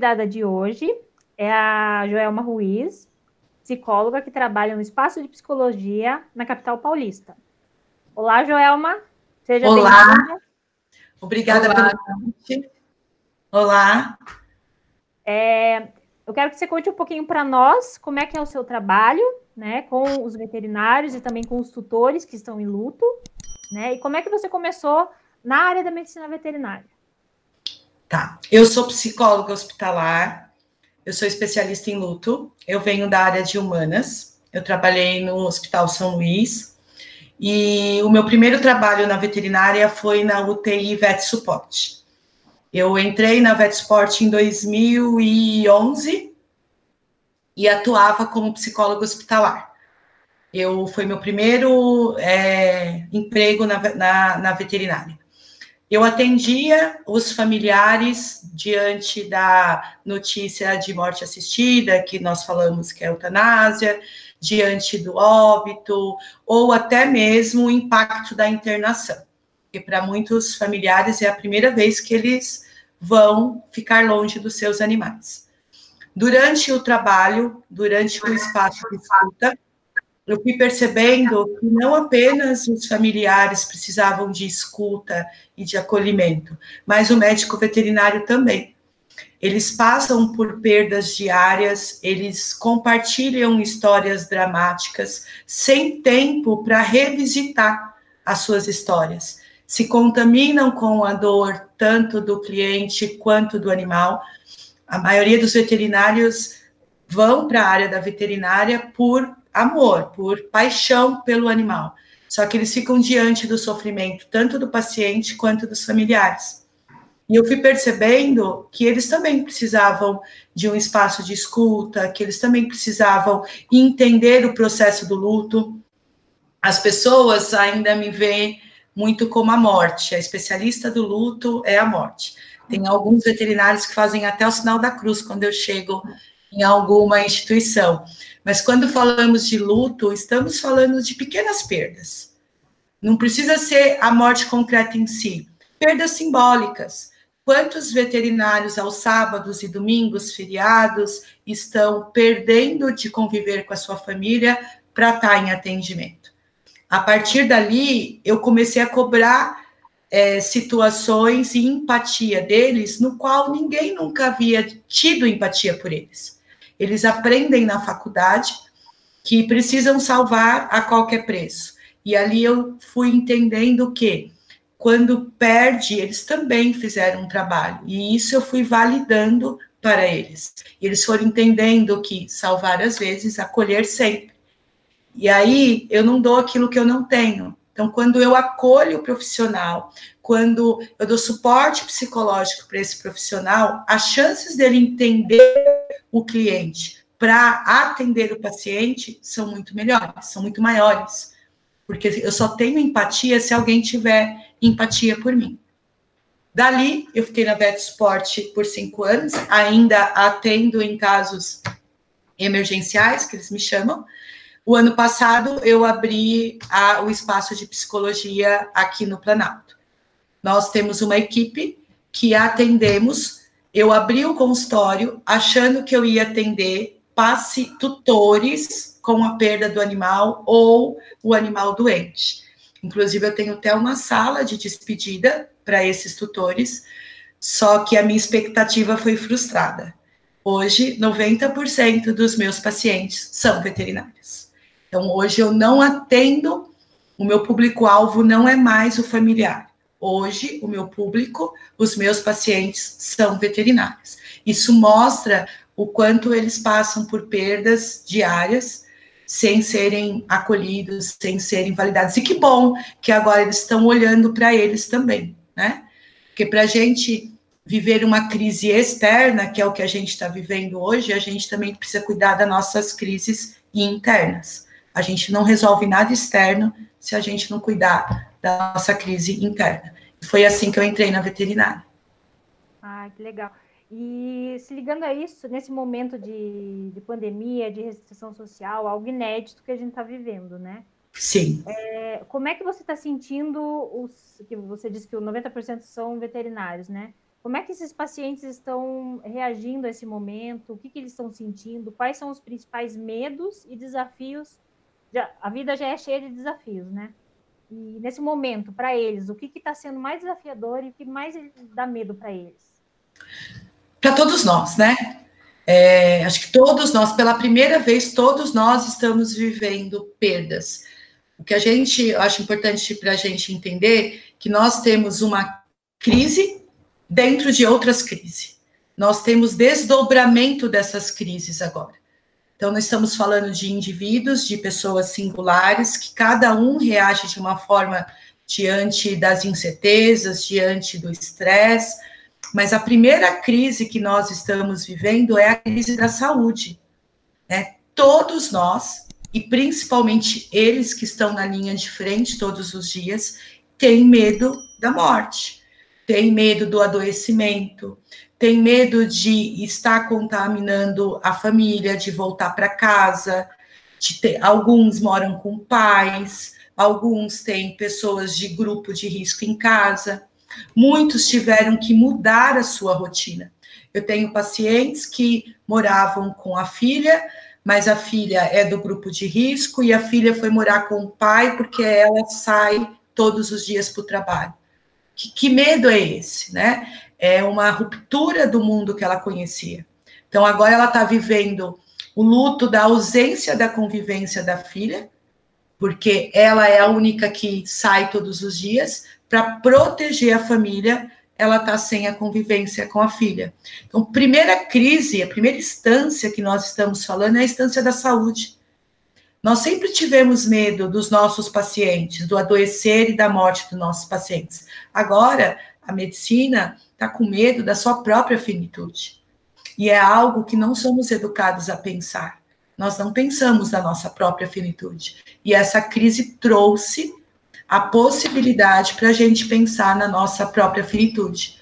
convidada de hoje é a Joelma Ruiz, psicóloga que trabalha no Espaço de Psicologia na capital paulista. Olá, Joelma. Seja Olá. Obrigada Olá. pelo convite. Olá. É, eu quero que você conte um pouquinho para nós como é que é o seu trabalho, né, com os veterinários e também com os tutores que estão em luto, né, e como é que você começou na área da medicina veterinária. Tá, eu sou psicóloga hospitalar, eu sou especialista em luto, eu venho da área de humanas, eu trabalhei no Hospital São Luís, e o meu primeiro trabalho na veterinária foi na UTI Vet Suporte. Eu entrei na Vetsport em 2011 e atuava como psicóloga hospitalar. Eu foi meu primeiro é, emprego na, na, na veterinária. Eu atendia os familiares diante da notícia de morte assistida, que nós falamos que é eutanásia, diante do óbito, ou até mesmo o impacto da internação porque para muitos familiares é a primeira vez que eles vão ficar longe dos seus animais. Durante o trabalho, durante o espaço de escuta, eu fui percebendo que não apenas os familiares precisavam de escuta e de acolhimento, mas o médico veterinário também. Eles passam por perdas diárias, eles compartilham histórias dramáticas, sem tempo para revisitar as suas histórias se contaminam com a dor tanto do cliente quanto do animal. A maioria dos veterinários vão para a área da veterinária por amor, por paixão pelo animal. Só que eles ficam diante do sofrimento tanto do paciente quanto dos familiares. E eu fui percebendo que eles também precisavam de um espaço de escuta, que eles também precisavam entender o processo do luto. As pessoas ainda me veem muito como a morte. A especialista do luto é a morte. Tem alguns veterinários que fazem até o sinal da cruz quando eu chego em alguma instituição. Mas quando falamos de luto, estamos falando de pequenas perdas. Não precisa ser a morte concreta em si. Perdas simbólicas. Quantos veterinários aos sábados e domingos, feriados, estão perdendo de conviver com a sua família para estar em atendimento? A partir dali, eu comecei a cobrar é, situações e empatia deles, no qual ninguém nunca havia tido empatia por eles. Eles aprendem na faculdade que precisam salvar a qualquer preço. E ali eu fui entendendo que quando perde, eles também fizeram um trabalho. E isso eu fui validando para eles. E eles foram entendendo que salvar às vezes, acolher sempre. E aí eu não dou aquilo que eu não tenho. Então, quando eu acolho o profissional, quando eu dou suporte psicológico para esse profissional, as chances dele entender o cliente para atender o paciente são muito melhores, são muito maiores. Porque eu só tenho empatia se alguém tiver empatia por mim. Dali, eu fiquei na Vet Sport por cinco anos, ainda atendo em casos emergenciais, que eles me chamam, o ano passado, eu abri a, o espaço de psicologia aqui no Planalto. Nós temos uma equipe que atendemos. Eu abri o consultório achando que eu ia atender passe tutores com a perda do animal ou o animal doente. Inclusive, eu tenho até uma sala de despedida para esses tutores, só que a minha expectativa foi frustrada. Hoje, 90% dos meus pacientes são veterinários. Então, hoje eu não atendo, o meu público-alvo não é mais o familiar. Hoje, o meu público, os meus pacientes são veterinários. Isso mostra o quanto eles passam por perdas diárias sem serem acolhidos, sem serem validados. E que bom que agora eles estão olhando para eles também, né? Porque para a gente viver uma crise externa, que é o que a gente está vivendo hoje, a gente também precisa cuidar das nossas crises internas. A gente não resolve nada externo se a gente não cuidar da nossa crise interna. Foi assim que eu entrei na veterinária. Ah, que legal. E se ligando a isso, nesse momento de, de pandemia, de restrição social, algo inédito que a gente está vivendo, né? Sim. É, como é que você está sentindo os que você disse que 90% são veterinários, né? Como é que esses pacientes estão reagindo a esse momento? O que, que eles estão sentindo? Quais são os principais medos e desafios? Já, a vida já é cheia de desafios, né? E nesse momento, para eles, o que está sendo mais desafiador e o que mais dá medo para eles? Para todos nós, né? É, acho que todos nós, pela primeira vez, todos nós estamos vivendo perdas. O que a gente, acho importante para a gente entender que nós temos uma crise dentro de outras crises. Nós temos desdobramento dessas crises agora. Então, nós estamos falando de indivíduos, de pessoas singulares, que cada um reage de uma forma diante das incertezas, diante do estresse, mas a primeira crise que nós estamos vivendo é a crise da saúde. Né? Todos nós, e principalmente eles que estão na linha de frente todos os dias, têm medo da morte, têm medo do adoecimento, tem medo de estar contaminando a família, de voltar para casa, ter, alguns moram com pais, alguns têm pessoas de grupo de risco em casa, muitos tiveram que mudar a sua rotina. Eu tenho pacientes que moravam com a filha, mas a filha é do grupo de risco e a filha foi morar com o pai porque ela sai todos os dias para o trabalho. Que, que medo é esse, né? É uma ruptura do mundo que ela conhecia. Então, agora ela está vivendo o luto da ausência da convivência da filha, porque ela é a única que sai todos os dias, para proteger a família, ela está sem a convivência com a filha. Então, primeira crise, a primeira instância que nós estamos falando é a instância da saúde. Nós sempre tivemos medo dos nossos pacientes, do adoecer e da morte dos nossos pacientes. Agora, a medicina está com medo da sua própria finitude. E é algo que não somos educados a pensar. Nós não pensamos na nossa própria finitude. E essa crise trouxe a possibilidade para a gente pensar na nossa própria finitude.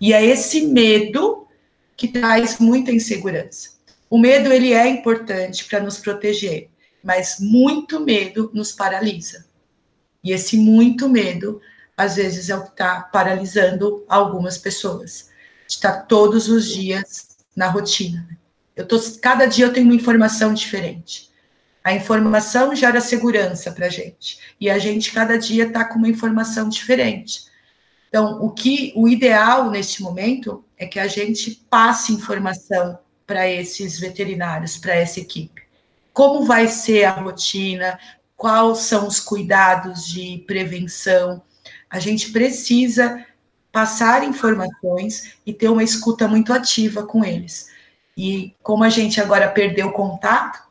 E é esse medo que traz muita insegurança. O medo ele é importante para nos proteger, mas muito medo nos paralisa. E esse muito medo às vezes é o que está paralisando algumas pessoas. Está todos os dias na rotina. Eu tô, cada dia eu tenho uma informação diferente. A informação gera segurança para a gente. E a gente, cada dia, está com uma informação diferente. Então, o que o ideal neste momento é que a gente passe informação para esses veterinários, para essa equipe. Como vai ser a rotina? Quais são os cuidados de prevenção? A gente precisa passar informações e ter uma escuta muito ativa com eles. E como a gente agora perdeu o contato,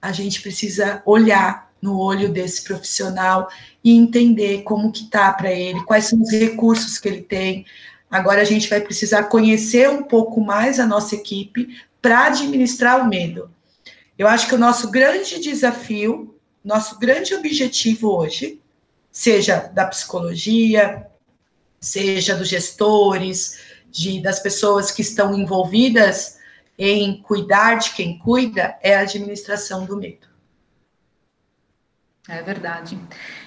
a gente precisa olhar no olho desse profissional e entender como que tá para ele, quais são os recursos que ele tem. Agora a gente vai precisar conhecer um pouco mais a nossa equipe para administrar o medo. Eu acho que o nosso grande desafio, nosso grande objetivo hoje seja da psicologia, seja dos gestores, de, das pessoas que estão envolvidas em cuidar de quem cuida, é a administração do medo. É verdade.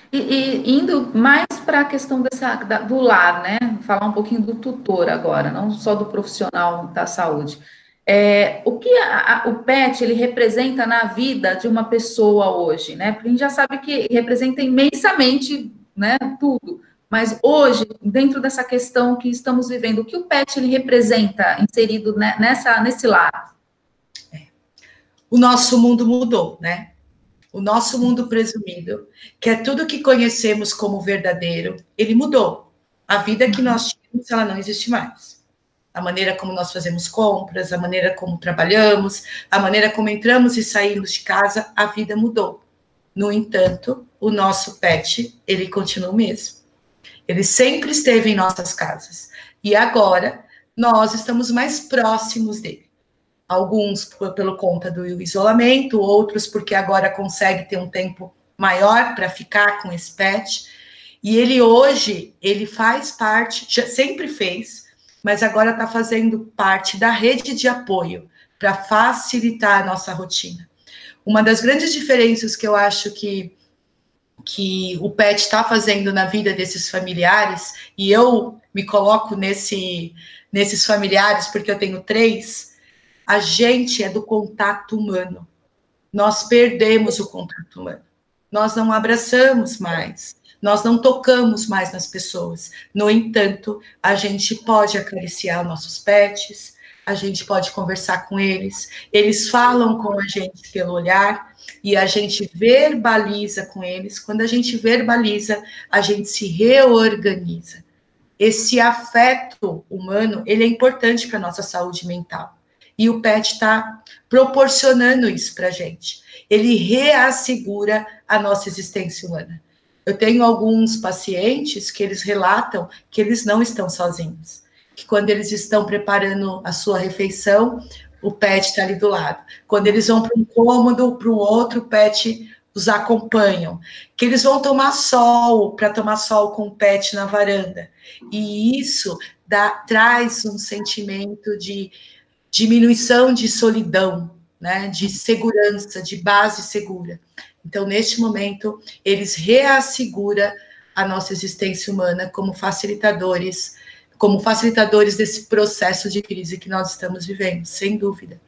E, e indo mais para a questão dessa, da, do lar, né? Falar um pouquinho do tutor agora, não só do profissional da saúde. É, o que a, a, o PET ele representa na vida de uma pessoa hoje, né? Porque a gente já sabe que representa imensamente, né, tudo. Mas hoje, dentro dessa questão que estamos vivendo, o que o PET ele representa inserido nessa nesse lado? É. O nosso mundo mudou, né? O nosso mundo presumido, que é tudo que conhecemos como verdadeiro, ele mudou. A vida que nós tínhamos, ela não existe mais a maneira como nós fazemos compras, a maneira como trabalhamos, a maneira como entramos e saímos de casa, a vida mudou. No entanto, o nosso pet, ele continua o mesmo. Ele sempre esteve em nossas casas. E agora, nós estamos mais próximos dele. Alguns pelo conta do isolamento, outros porque agora consegue ter um tempo maior para ficar com esse pet. E ele hoje, ele faz parte, já sempre fez, mas agora está fazendo parte da rede de apoio para facilitar a nossa rotina. Uma das grandes diferenças que eu acho que, que o PET está fazendo na vida desses familiares, e eu me coloco nesse, nesses familiares, porque eu tenho três, a gente é do contato humano. Nós perdemos o contato humano. Nós não abraçamos mais. Nós não tocamos mais nas pessoas. No entanto, a gente pode acariciar nossos pets, a gente pode conversar com eles, eles falam com a gente pelo olhar e a gente verbaliza com eles. Quando a gente verbaliza, a gente se reorganiza. Esse afeto humano, ele é importante para a nossa saúde mental. E o PET está proporcionando isso para a gente. Ele reassegura a nossa existência humana. Eu tenho alguns pacientes que eles relatam que eles não estão sozinhos, que quando eles estão preparando a sua refeição, o pet está ali do lado. Quando eles vão para um cômodo, para o outro, o pet os acompanham. Que eles vão tomar sol, para tomar sol com o pet na varanda. E isso dá, traz um sentimento de diminuição de solidão, né, de segurança, de base segura. Então, neste momento, eles reassegura a nossa existência humana como facilitadores, como facilitadores desse processo de crise que nós estamos vivendo, sem dúvida.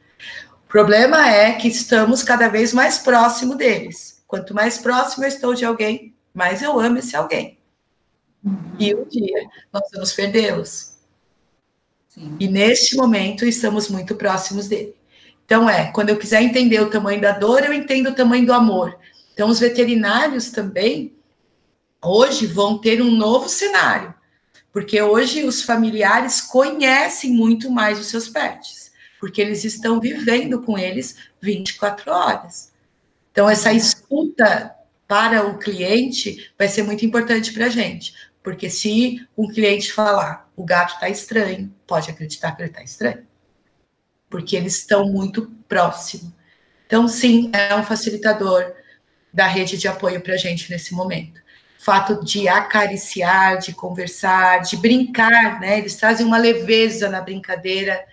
O problema é que estamos cada vez mais próximo deles. Quanto mais próximo eu estou de alguém, mais eu amo esse alguém. Uhum. E um dia nós vamos perdê-los. E neste momento estamos muito próximos dele. Então é, quando eu quiser entender o tamanho da dor, eu entendo o tamanho do amor. Então, os veterinários também, hoje, vão ter um novo cenário, porque hoje os familiares conhecem muito mais os seus pets, porque eles estão vivendo com eles 24 horas. Então, essa escuta para o cliente vai ser muito importante para a gente, porque se um cliente falar o gato está estranho, pode acreditar que ele está estranho, porque eles estão muito próximos. Então, sim, é um facilitador, da rede de apoio para a gente nesse momento. Fato de acariciar, de conversar, de brincar, né? Eles trazem uma leveza na brincadeira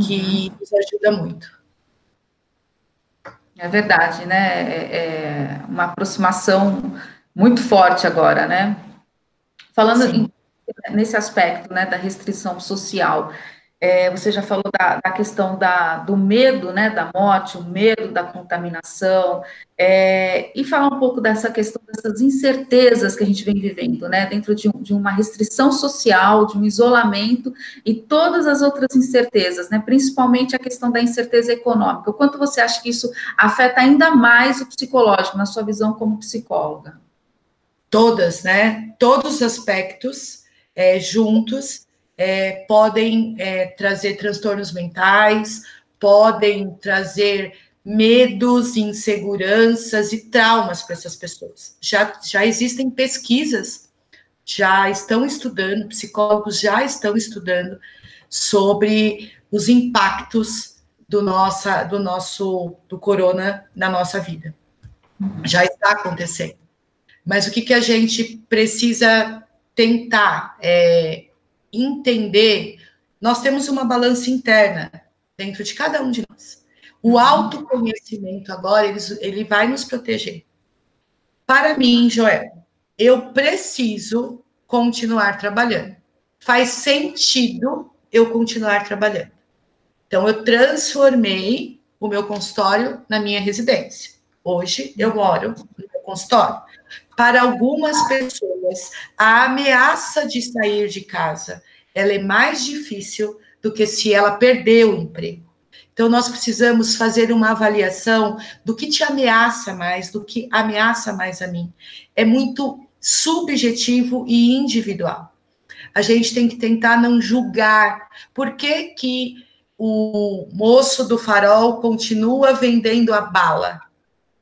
que uhum. nos ajuda muito. É verdade, né? É, é uma aproximação muito forte agora, né? Falando em, nesse aspecto, né, da restrição social, é, você já falou da, da questão da, do medo, né, da morte, o medo da contaminação, é, e falar um pouco dessa questão dessas incertezas que a gente vem vivendo, né, dentro de, de, uma restrição social, de um isolamento e todas as outras incertezas, né, principalmente a questão da incerteza econômica. O quanto você acha que isso afeta ainda mais o psicológico, na sua visão como psicóloga? Todas, né, todos os aspectos é, juntos é, podem é, trazer transtornos mentais, podem trazer medos, inseguranças e traumas para essas pessoas. Já, já existem pesquisas, já estão estudando, psicólogos já estão estudando sobre os impactos do, nossa, do nosso do corona na nossa vida. Já está acontecendo. Mas o que, que a gente precisa tentar é, entender, nós temos uma balança interna dentro de cada um de nós. O autoconhecimento agora, ele, ele vai nos proteger. Para mim, Joel, eu preciso continuar trabalhando. Faz sentido eu continuar trabalhando. Então, eu transformei o meu consultório na minha residência. Hoje, eu moro no meu consultório. Para algumas pessoas, a ameaça de sair de casa ela é mais difícil do que se ela perdeu o emprego. Então, nós precisamos fazer uma avaliação do que te ameaça mais, do que ameaça mais a mim. É muito subjetivo e individual. A gente tem que tentar não julgar por que, que o moço do farol continua vendendo a bala.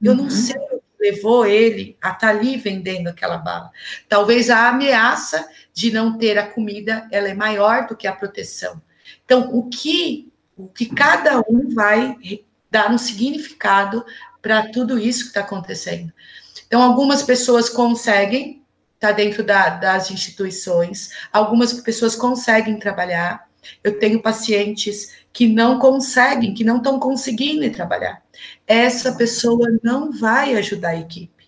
Eu não uhum. sei levou ele a estar tá ali vendendo aquela bala. Talvez a ameaça de não ter a comida ela é maior do que a proteção. Então, o que o que cada um vai dar um significado para tudo isso que está acontecendo. Então, algumas pessoas conseguem estar tá dentro da, das instituições, algumas pessoas conseguem trabalhar. Eu tenho pacientes que não conseguem, que não estão conseguindo trabalhar essa pessoa não vai ajudar a equipe.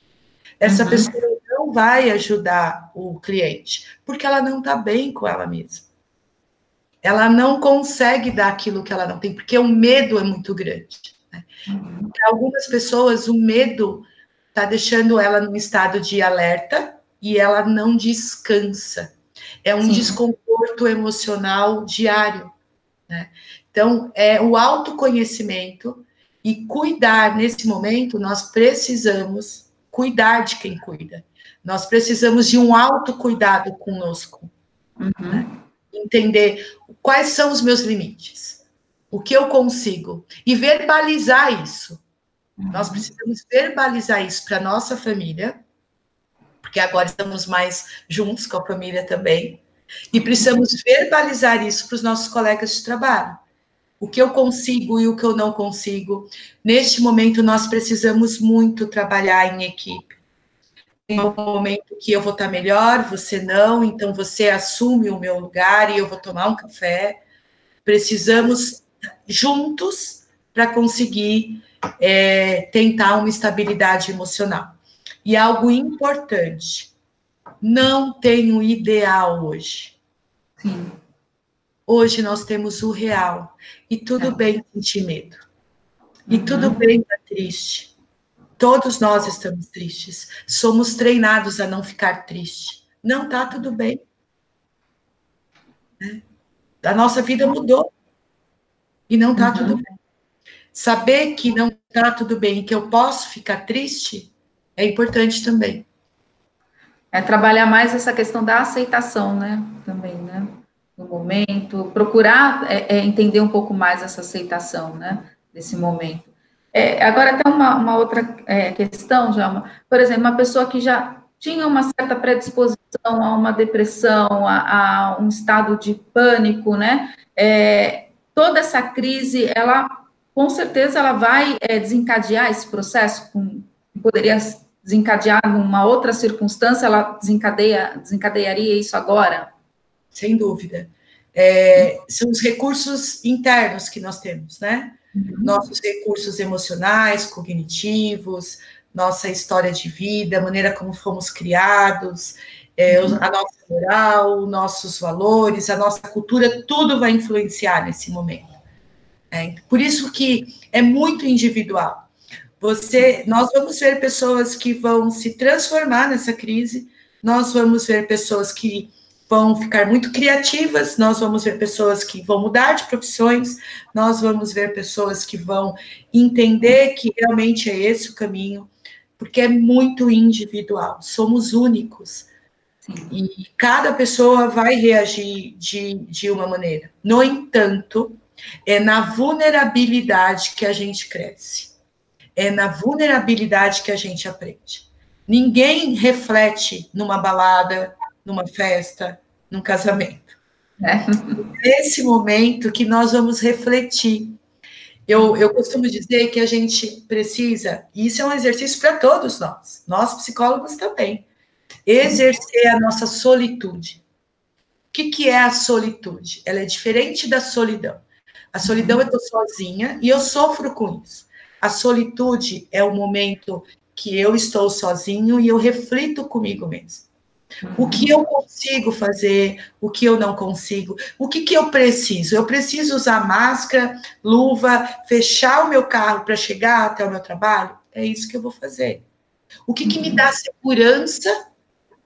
Essa uhum. pessoa não vai ajudar o cliente, porque ela não está bem com ela mesma. Ela não consegue dar aquilo que ela não tem, porque o medo é muito grande. Né? Uhum. Para algumas pessoas, o medo está deixando ela num estado de alerta e ela não descansa. É um Sim. desconforto emocional diário. Né? Então, é o autoconhecimento e cuidar nesse momento, nós precisamos cuidar de quem cuida. Nós precisamos de um autocuidado conosco. Uhum. Né? Entender quais são os meus limites, o que eu consigo, e verbalizar isso. Uhum. Nós precisamos verbalizar isso para nossa família, porque agora estamos mais juntos com a família também, e precisamos verbalizar isso para os nossos colegas de trabalho. O que eu consigo e o que eu não consigo. Neste momento, nós precisamos muito trabalhar em equipe. Tem um momento que eu vou estar melhor, você não, então você assume o meu lugar e eu vou tomar um café. Precisamos juntos para conseguir é, tentar uma estabilidade emocional. E algo importante, não tenho ideal hoje. Sim. Hoje nós temos o real. E tudo é. bem sentir medo. E uhum. tudo bem estar triste. Todos nós estamos tristes. Somos treinados a não ficar triste. Não tá tudo bem. Né? A nossa vida mudou. E não tá uhum. tudo bem. Saber que não tá tudo bem e que eu posso ficar triste é importante também. É trabalhar mais essa questão da aceitação, né? Também, né? No momento, procurar é, é entender um pouco mais essa aceitação, né? Desse momento. É, agora tem uma, uma outra é, questão, Jalma. Por exemplo, uma pessoa que já tinha uma certa predisposição a uma depressão, a, a um estado de pânico, né? É, toda essa crise, ela com certeza ela vai é, desencadear esse processo, com, poderia desencadear uma outra circunstância, ela desencadeia, desencadearia isso agora? Sem dúvida. É, são os recursos internos que nós temos, né? Uhum. Nossos recursos emocionais, cognitivos, nossa história de vida, a maneira como fomos criados, é, uhum. a nossa moral, nossos valores, a nossa cultura, tudo vai influenciar nesse momento. É, por isso que é muito individual. Você, nós vamos ver pessoas que vão se transformar nessa crise, nós vamos ver pessoas que vão ficar muito criativas, nós vamos ver pessoas que vão mudar de profissões, nós vamos ver pessoas que vão entender que realmente é esse o caminho, porque é muito individual, somos únicos. E cada pessoa vai reagir de, de uma maneira. No entanto, é na vulnerabilidade que a gente cresce é na vulnerabilidade que a gente aprende. Ninguém reflete numa balada, numa festa, num casamento. É. Nesse momento que nós vamos refletir. Eu, eu costumo dizer que a gente precisa, e isso é um exercício para todos nós, nós psicólogos também, exercer a nossa solitude. O que, que é a solitude? Ela é diferente da solidão. A solidão eu estou sozinha e eu sofro com isso. A solitude é o momento que eu estou sozinho e eu reflito comigo mesmo. O que eu consigo fazer, o que eu não consigo, o que, que eu preciso? Eu preciso usar máscara, luva, fechar o meu carro para chegar até o meu trabalho? É isso que eu vou fazer. O que, que me dá segurança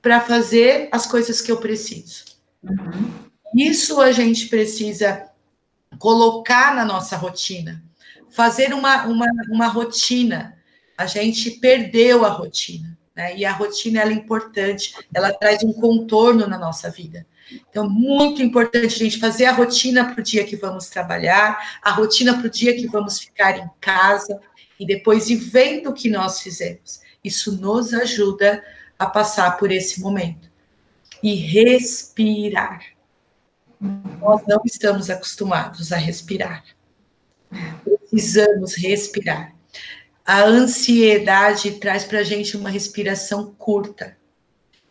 para fazer as coisas que eu preciso? Uhum. Isso a gente precisa colocar na nossa rotina fazer uma, uma, uma rotina. A gente perdeu a rotina, né? E a rotina ela é importante, ela traz um contorno na nossa vida. Então, muito importante a gente fazer a rotina para o dia que vamos trabalhar, a rotina para o dia que vamos ficar em casa, e depois ir vendo o que nós fizemos. Isso nos ajuda a passar por esse momento. E respirar. Nós não estamos acostumados a respirar precisamos respirar. A ansiedade traz para a gente uma respiração curta.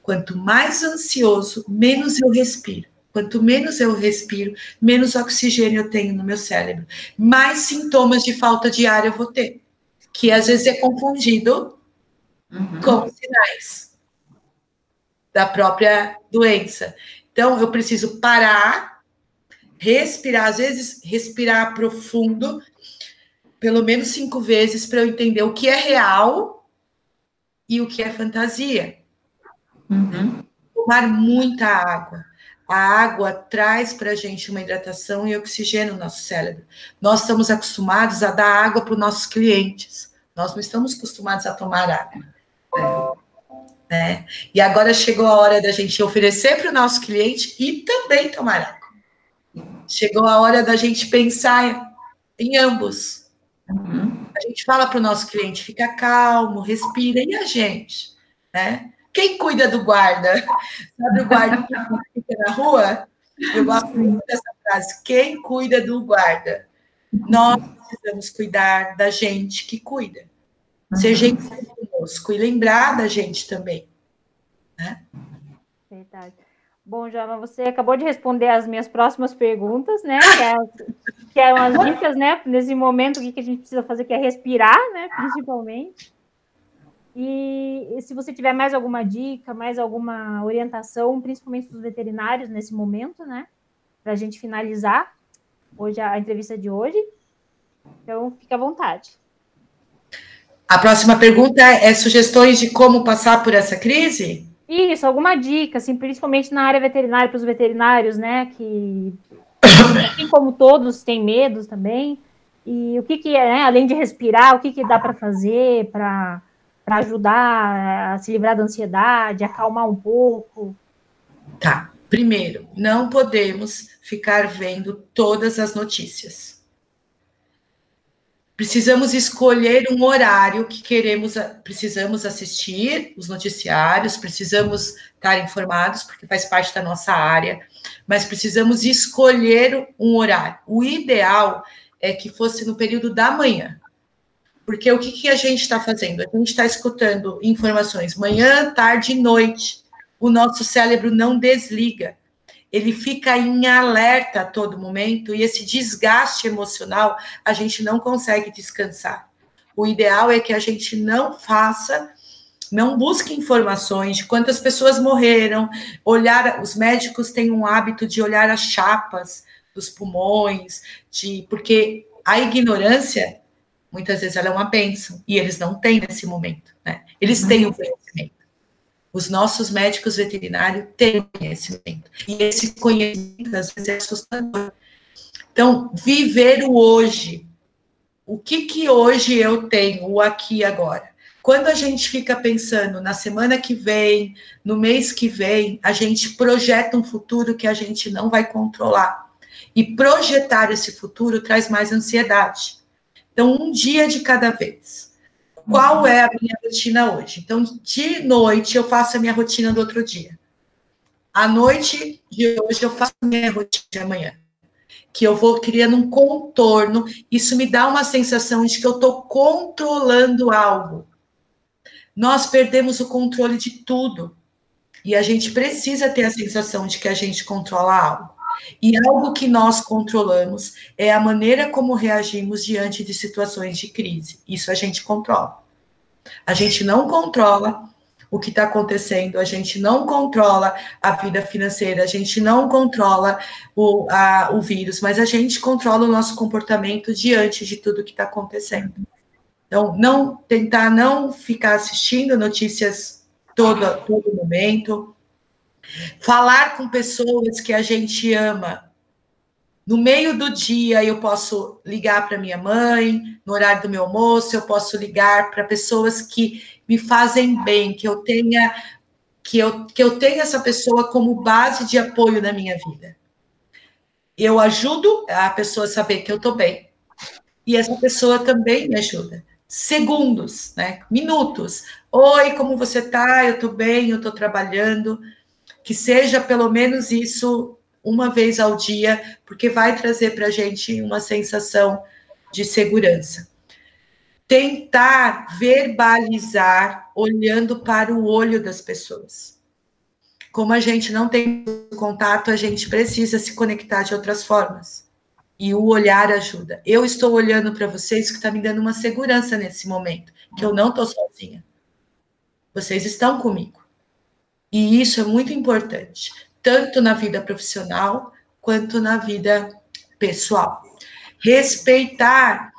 Quanto mais ansioso, menos eu respiro. Quanto menos eu respiro, menos oxigênio eu tenho no meu cérebro. Mais sintomas de falta de ar eu vou ter, que às vezes é confundido uhum. com sinais. da própria doença. Então, eu preciso parar, respirar, às vezes respirar profundo, pelo menos cinco vezes, para eu entender o que é real e o que é fantasia. Uhum. Tomar muita água. A água traz para a gente uma hidratação e oxigênio no nosso cérebro. Nós estamos acostumados a dar água para os nossos clientes. Nós não estamos acostumados a tomar água. Né? né? E agora chegou a hora da gente oferecer para o nosso cliente e também tomar água. Chegou a hora da gente pensar em ambos. Uhum. A gente fala para o nosso cliente, fica calmo, respira, e a gente? Né? Quem cuida do guarda? Sabe o guarda que fica na rua? Eu gosto muito dessa frase. Quem cuida do guarda? Nós precisamos cuidar da gente que cuida. Ser uhum. gente conosco e lembrar da gente também. Né? Verdade. Bom, Joana, você acabou de responder as minhas próximas perguntas, né? Que, é, que eram as dicas, né? Nesse momento, o que a gente precisa fazer, que é respirar, né? Principalmente. E, e se você tiver mais alguma dica, mais alguma orientação, principalmente dos veterinários nesse momento, né? Para a gente finalizar hoje a entrevista de hoje. Então, fique à vontade. A próxima pergunta é sugestões de como passar por essa crise? Isso, alguma dica, assim, principalmente na área veterinária, para os veterinários, né, que, assim como todos, têm medos também. E o que, que é, né, além de respirar, o que, que dá para fazer para ajudar a se livrar da ansiedade, acalmar um pouco? Tá. Primeiro, não podemos ficar vendo todas as notícias. Precisamos escolher um horário que queremos, precisamos assistir os noticiários, precisamos estar informados, porque faz parte da nossa área, mas precisamos escolher um horário. O ideal é que fosse no período da manhã. Porque o que, que a gente está fazendo? A gente está escutando informações manhã, tarde e noite. O nosso cérebro não desliga ele fica em alerta a todo momento e esse desgaste emocional a gente não consegue descansar. O ideal é que a gente não faça, não busque informações de quantas pessoas morreram, olhar, os médicos têm um hábito de olhar as chapas dos pulmões, de porque a ignorância muitas vezes ela é uma bênção e eles não têm nesse momento, né? Eles têm o conhecimento. Os nossos médicos veterinários têm conhecimento. E esse conhecimento, às vezes, é assustador. Então, viver o hoje. O que que hoje eu tenho, o aqui agora? Quando a gente fica pensando na semana que vem, no mês que vem, a gente projeta um futuro que a gente não vai controlar. E projetar esse futuro traz mais ansiedade. Então, um dia de cada vez. Qual é a minha rotina hoje? Então, de noite eu faço a minha rotina do outro dia. À noite de hoje eu faço a minha rotina de amanhã. Que eu vou criando um contorno, isso me dá uma sensação de que eu estou controlando algo. Nós perdemos o controle de tudo. E a gente precisa ter a sensação de que a gente controla algo. E algo que nós controlamos é a maneira como reagimos diante de situações de crise. Isso a gente controla. A gente não controla o que está acontecendo, a gente não controla a vida financeira, a gente não controla o, a, o vírus, mas a gente controla o nosso comportamento diante de tudo que está acontecendo. Então, não tentar não ficar assistindo notícias todo, todo momento, Falar com pessoas que a gente ama. No meio do dia, eu posso ligar para minha mãe, no horário do meu almoço, eu posso ligar para pessoas que me fazem bem, que eu tenha que eu, que eu tenha essa pessoa como base de apoio na minha vida. Eu ajudo a pessoa a saber que eu estou bem. E essa pessoa também me ajuda. Segundos, né? Minutos. Oi, como você está? Eu estou bem, eu estou trabalhando que seja pelo menos isso uma vez ao dia, porque vai trazer para a gente uma sensação de segurança. Tentar verbalizar olhando para o olho das pessoas. Como a gente não tem contato, a gente precisa se conectar de outras formas. E o olhar ajuda. Eu estou olhando para vocês que está me dando uma segurança nesse momento, que eu não estou sozinha. Vocês estão comigo. E isso é muito importante, tanto na vida profissional quanto na vida pessoal. Respeitar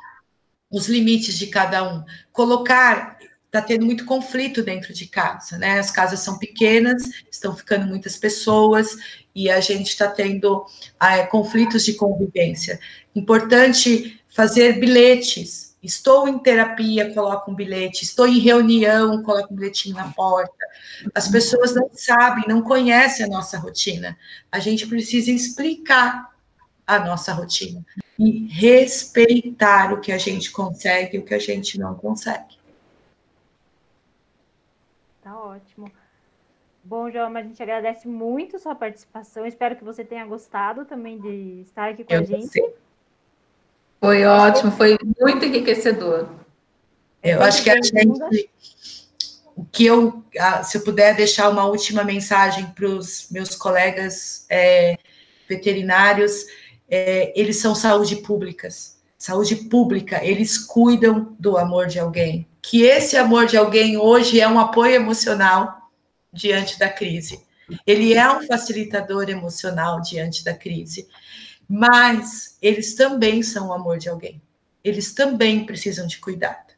os limites de cada um, colocar está tendo muito conflito dentro de casa, né? As casas são pequenas, estão ficando muitas pessoas e a gente está tendo é, conflitos de convivência. Importante fazer bilhetes. Estou em terapia, coloco um bilhete. Estou em reunião, coloco um bilhetinho na porta. As pessoas não sabem, não conhecem a nossa rotina. A gente precisa explicar a nossa rotina e respeitar o que a gente consegue e o que a gente não consegue. Tá ótimo. Bom, João, a gente agradece muito sua participação. Espero que você tenha gostado também de estar aqui com Eu a gente. Sei. Foi ótimo, foi muito enriquecedor. Eu acho que a gente. O que eu, se eu puder deixar uma última mensagem para os meus colegas é, veterinários, é, eles são saúde públicas. Saúde pública, eles cuidam do amor de alguém. Que esse amor de alguém hoje é um apoio emocional diante da crise. Ele é um facilitador emocional diante da crise. Mas eles também são o amor de alguém. Eles também precisam de cuidado.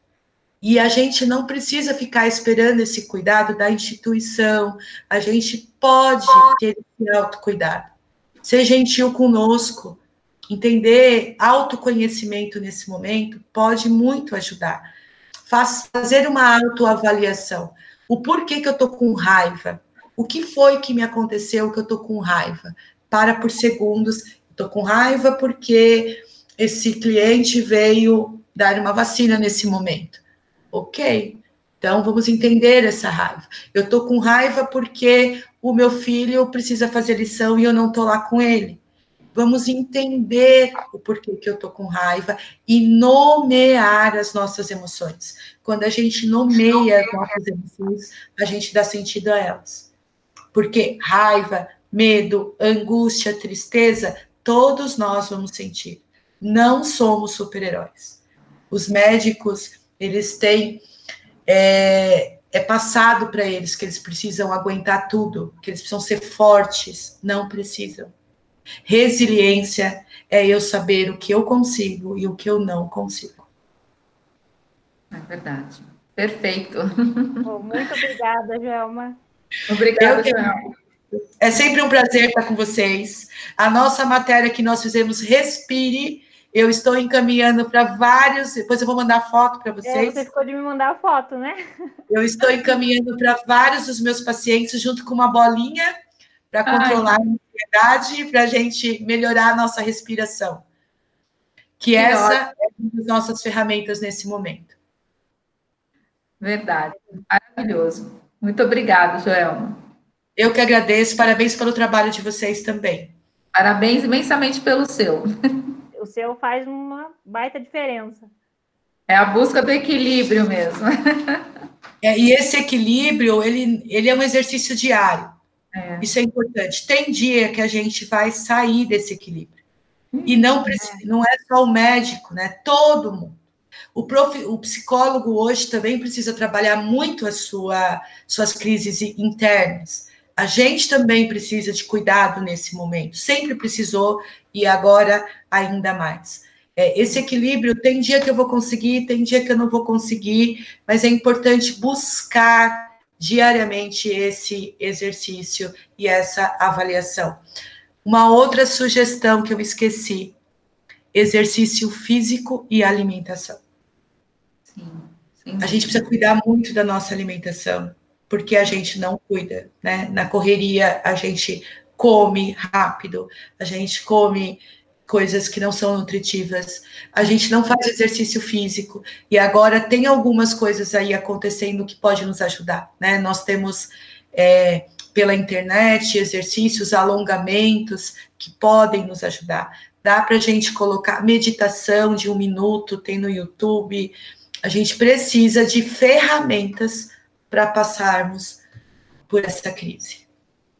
E a gente não precisa ficar esperando esse cuidado da instituição. A gente pode ter esse autocuidado. Ser gentil conosco, entender autoconhecimento nesse momento pode muito ajudar. Faz, fazer uma autoavaliação. O porquê que eu tô com raiva? O que foi que me aconteceu que eu tô com raiva? Para por segundos. Estou com raiva porque esse cliente veio dar uma vacina nesse momento. Ok. Então vamos entender essa raiva. Eu estou com raiva porque o meu filho precisa fazer lição e eu não estou lá com ele. Vamos entender o porquê que eu estou com raiva e nomear as nossas emoções. Quando a gente nomeia as nossas emoções, a gente dá sentido a elas. Porque raiva, medo, angústia, tristeza, todos nós vamos sentir. Não somos super-heróis. Os médicos, eles têm. É, é passado para eles que eles precisam aguentar tudo, que eles precisam ser fortes. Não precisam. Resiliência é eu saber o que eu consigo e o que eu não consigo. É verdade. Perfeito. Bom, muito obrigada, Gelma. Obrigada, Gelma. É sempre um prazer estar com vocês. A nossa matéria que nós fizemos, Respire, eu estou encaminhando para vários. Depois eu vou mandar foto para vocês. É, você ficou de me mandar a foto, né? Eu estou encaminhando para vários dos meus pacientes, junto com uma bolinha para controlar Ai. a ansiedade e para a gente melhorar a nossa respiração. Que, que essa ótimo. é uma das nossas ferramentas nesse momento. Verdade. Maravilhoso. Muito obrigada, Joelma. Eu que agradeço, parabéns pelo trabalho de vocês também. Parabéns imensamente pelo seu. O seu faz uma baita diferença. É a busca do equilíbrio mesmo. É, e esse equilíbrio, ele, ele é um exercício diário. É. Isso é importante. Tem dia que a gente vai sair desse equilíbrio. Hum, e não, precisa, é. não é só o médico, né? Todo mundo. O, prof, o psicólogo hoje também precisa trabalhar muito as sua, suas crises internas. A gente também precisa de cuidado nesse momento, sempre precisou e agora ainda mais. É, esse equilíbrio, tem dia que eu vou conseguir, tem dia que eu não vou conseguir, mas é importante buscar diariamente esse exercício e essa avaliação. Uma outra sugestão que eu esqueci: exercício físico e alimentação. Sim, sim. A gente precisa cuidar muito da nossa alimentação porque a gente não cuida, né? Na correria a gente come rápido, a gente come coisas que não são nutritivas, a gente não faz exercício físico e agora tem algumas coisas aí acontecendo que pode nos ajudar, né? Nós temos é, pela internet exercícios, alongamentos que podem nos ajudar. Dá para a gente colocar meditação de um minuto, tem no YouTube. A gente precisa de ferramentas para passarmos por essa crise.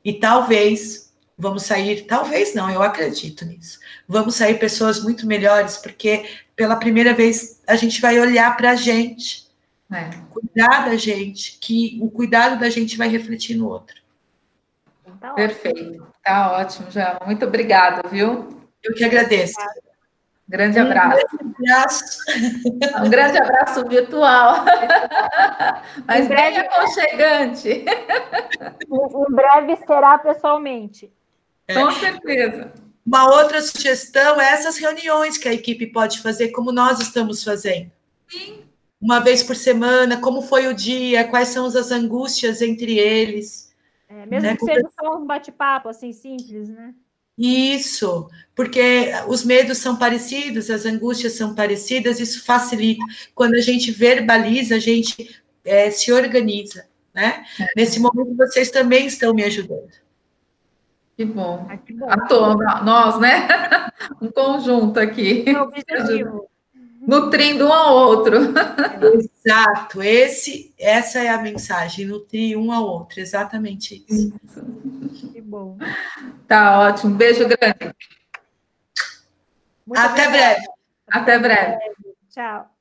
E talvez vamos sair, talvez não, eu acredito nisso. Vamos sair pessoas muito melhores, porque pela primeira vez a gente vai olhar para a gente, é. cuidar da gente, que o cuidado da gente vai refletir no outro. Tá Perfeito. Tá ótimo, Joana. Muito obrigada, viu? Eu que agradeço. Grande abraço. Um grande abraço, um grande abraço virtual. Mas breve, bem aconchegante. Em breve será pessoalmente. É. Com certeza. Uma outra sugestão é essas reuniões que a equipe pode fazer, como nós estamos fazendo. Sim. Uma vez por semana, como foi o dia, quais são as angústias entre eles. É, mesmo né? que seja só um bate-papo assim simples, né? Isso, porque os medos são parecidos, as angústias são parecidas, isso facilita. Quando a gente verbaliza, a gente é, se organiza, né? É. Nesse momento, vocês também estão me ajudando. Que bom. Ah, que bom. A toa, nós, né? um conjunto aqui. É objetivo. Nutrindo um ao outro. Exato, esse, essa é a mensagem, nutrir um ao outro, exatamente isso. isso. Que bom. Tá ótimo, beijo grande. Muito Até breve. Até breve. Tchau.